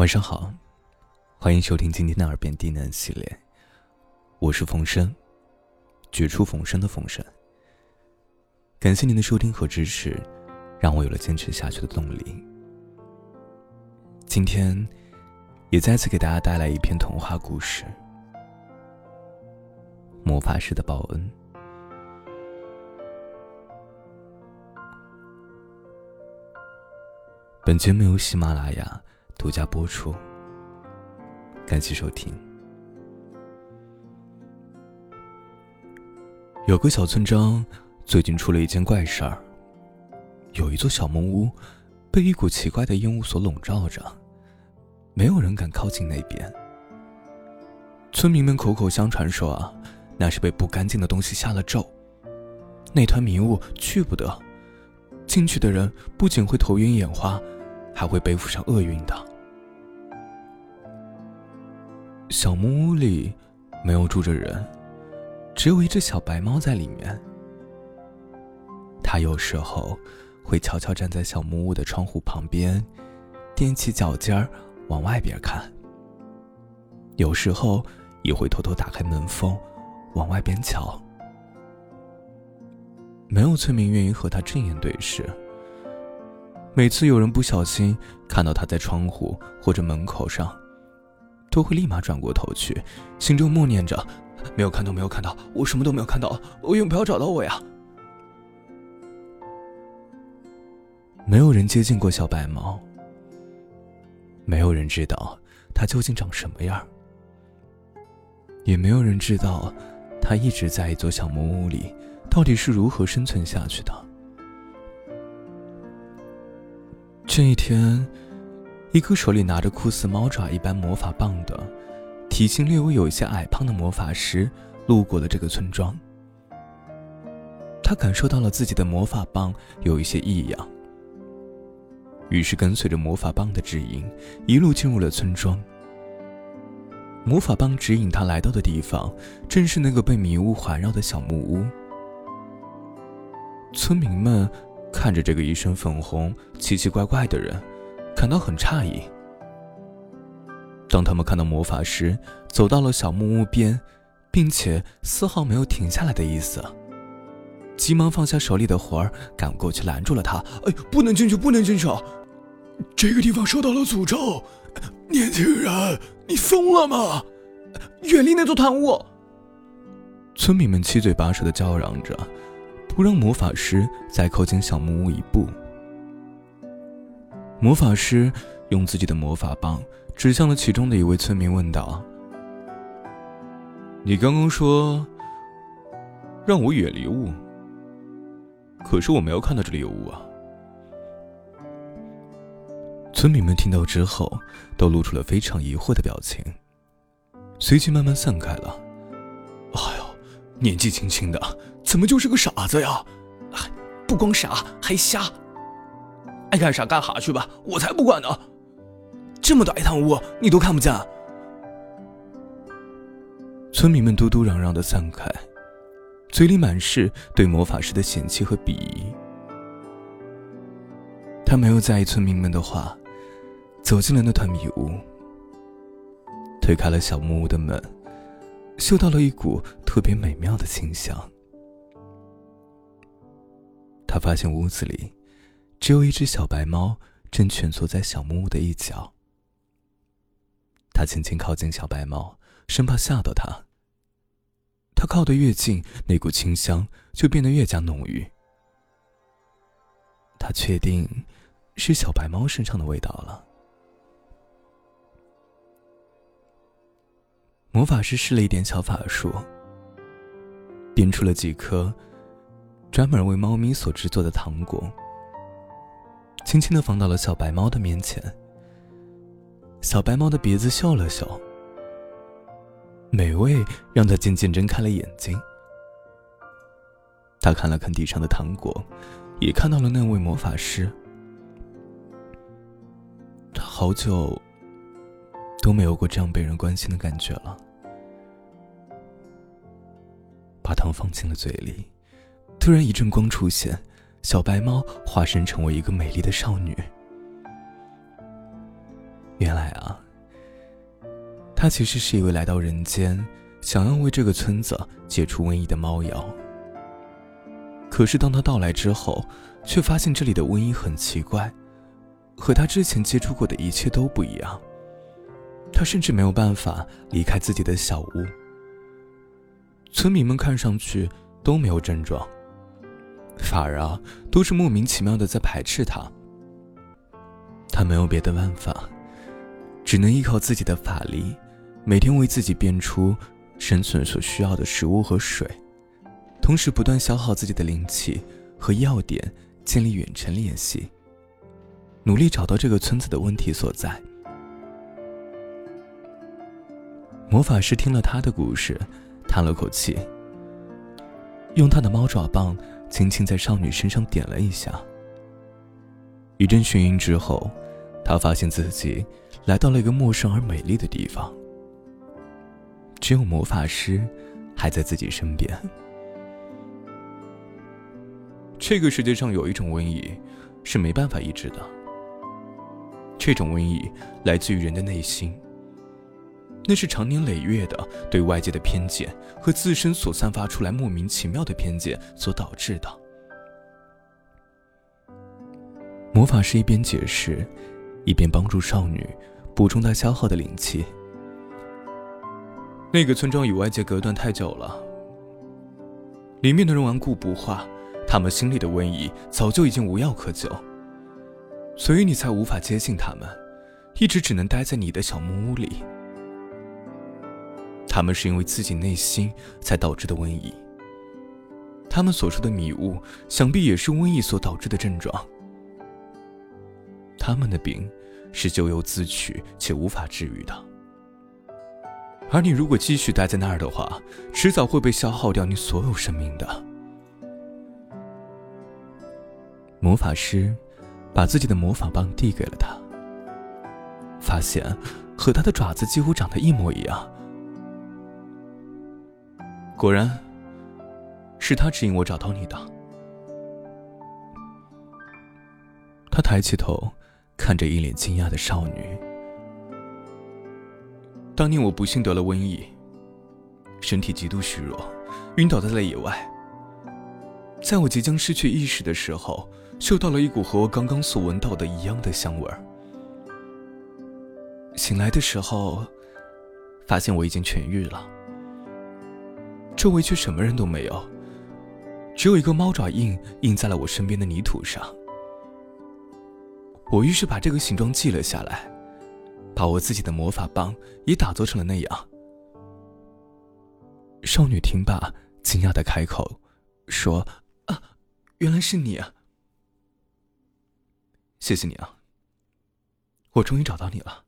晚上好，欢迎收听今天的耳边低喃系列。我是冯生，绝处逢生的冯生。感谢您的收听和支持，让我有了坚持下去的动力。今天，也再次给大家带来一篇童话故事《魔法师的报恩》。本节目由喜马拉雅。独家播出，感谢收听。有个小村庄最近出了一件怪事儿，有一座小木屋被一股奇怪的烟雾所笼罩着，没有人敢靠近那边。村民们口口相传说啊，那是被不干净的东西下了咒，那团迷雾去不得，进去的人不仅会头晕眼花，还会背负上厄运的。小木屋里没有住着人，只有一只小白猫在里面。它有时候会悄悄站在小木屋的窗户旁边，踮起脚尖儿往外边看。有时候也会偷偷打开门缝，往外边瞧。没有村民愿意和它正眼对视。每次有人不小心看到它在窗户或者门口上。都会立马转过头去，心中默念着：“没有看到，没有看到，我什么都没有看到，我永不要找到我呀！”没有人接近过小白猫，没有人知道它究竟长什么样，也没有人知道它一直在一座小木屋里到底是如何生存下去的。这一天。一个手里拿着酷似猫爪一般魔法棒的、体型略微有一些矮胖的魔法师路过了这个村庄。他感受到了自己的魔法棒有一些异样，于是跟随着魔法棒的指引，一路进入了村庄。魔法棒指引他来到的地方，正是那个被迷雾环绕的小木屋。村民们看着这个一身粉红、奇奇怪怪的人。感到很诧异。当他们看到魔法师走到了小木屋边，并且丝毫没有停下来的意思，急忙放下手里的活儿，赶过去拦住了他。“哎，不能进去，不能进去！这个地方受到了诅咒！年轻人，你疯了吗？远离那座团屋！”村民们七嘴八舌的叫嚷着，不让魔法师再靠近小木屋一步。魔法师用自己的魔法棒指向了其中的一位村民，问道：“你刚刚说让我远离雾，可是我没有看到这里有雾啊。”村民们听到之后，都露出了非常疑惑的表情，随即慢慢散开了。哎呦，年纪轻轻的，怎么就是个傻子呀？不光傻，还瞎。爱干啥干啥去吧，我才不管呢！这么大一趟屋，你都看不见。村民们嘟嘟嚷嚷的散开，嘴里满是对魔法师的嫌弃和鄙夷。他没有在意村民们的话，走进了那团迷雾，推开了小木屋的门，嗅到了一股特别美妙的清香。他发现屋子里。只有一只小白猫正蜷缩在小木屋的一角。他轻轻靠近小白猫，生怕吓到它。他靠得越近，那股清香就变得越加浓郁。他确定是小白猫身上的味道了。魔法师试了一点小法术，变出了几颗专门为猫咪所制作的糖果。轻轻的放到了小白猫的面前。小白猫的鼻子嗅了嗅，美味让它渐渐睁开了眼睛。它看了看地上的糖果，也看到了那位魔法师。它好久都没有过这样被人关心的感觉了。把糖放进了嘴里，突然一阵光出现。小白猫化身成为一个美丽的少女，原来啊，她其实是一位来到人间，想要为这个村子解除瘟疫的猫妖。可是当她到来之后，却发现这里的瘟疫很奇怪，和她之前接触过的一切都不一样。她甚至没有办法离开自己的小屋。村民们看上去都没有症状，反而啊，都是莫名其妙的在排斥他。他没有别的办法，只能依靠自己的法力，每天为自己变出生存所需要的食物和水，同时不断消耗自己的灵气和药典，建立远程联系，努力找到这个村子的问题所在。魔法师听了他的故事。叹了口气，用他的猫爪棒轻轻在少女身上点了一下。一阵眩晕之后，他发现自己来到了一个陌生而美丽的地方。只有魔法师还在自己身边。这个世界上有一种瘟疫是没办法医治的，这种瘟疫来自于人的内心。那是长年累月的对外界的偏见和自身所散发出来莫名其妙的偏见所导致的。魔法师一边解释，一边帮助少女补充她消耗的灵气。那个村庄与外界隔断太久了，里面的人顽固不化，他们心里的瘟疫早就已经无药可救，所以你才无法接近他们，一直只能待在你的小木屋里。他们是因为自己内心才导致的瘟疫。他们所说的迷雾，想必也是瘟疫所导致的症状。他们的病是咎由自取且无法治愈的。而你如果继续待在那儿的话，迟早会被消耗掉你所有生命的。魔法师把自己的魔法棒递给了他，发现和他的爪子几乎长得一模一样。果然，是他指引我找到你的。他抬起头，看着一脸惊讶的少女。当年我不幸得了瘟疫，身体极度虚弱，晕倒在了野外。在我即将失去意识的时候，嗅到了一股和我刚刚所闻到的一样的香味儿。醒来的时候，发现我已经痊愈了。周围却什么人都没有，只有一个猫爪印印在了我身边的泥土上。我于是把这个形状记了下来，把我自己的魔法棒也打造成了那样。少女听罢，惊讶的开口说：“啊，原来是你啊！谢谢你啊，我终于找到你了。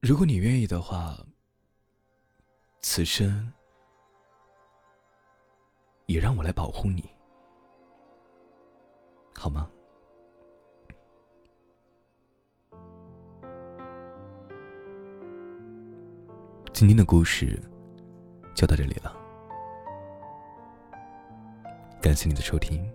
如果你愿意的话，此生……”也让我来保护你，好吗？今天的故事就到这里了，感谢你的收听。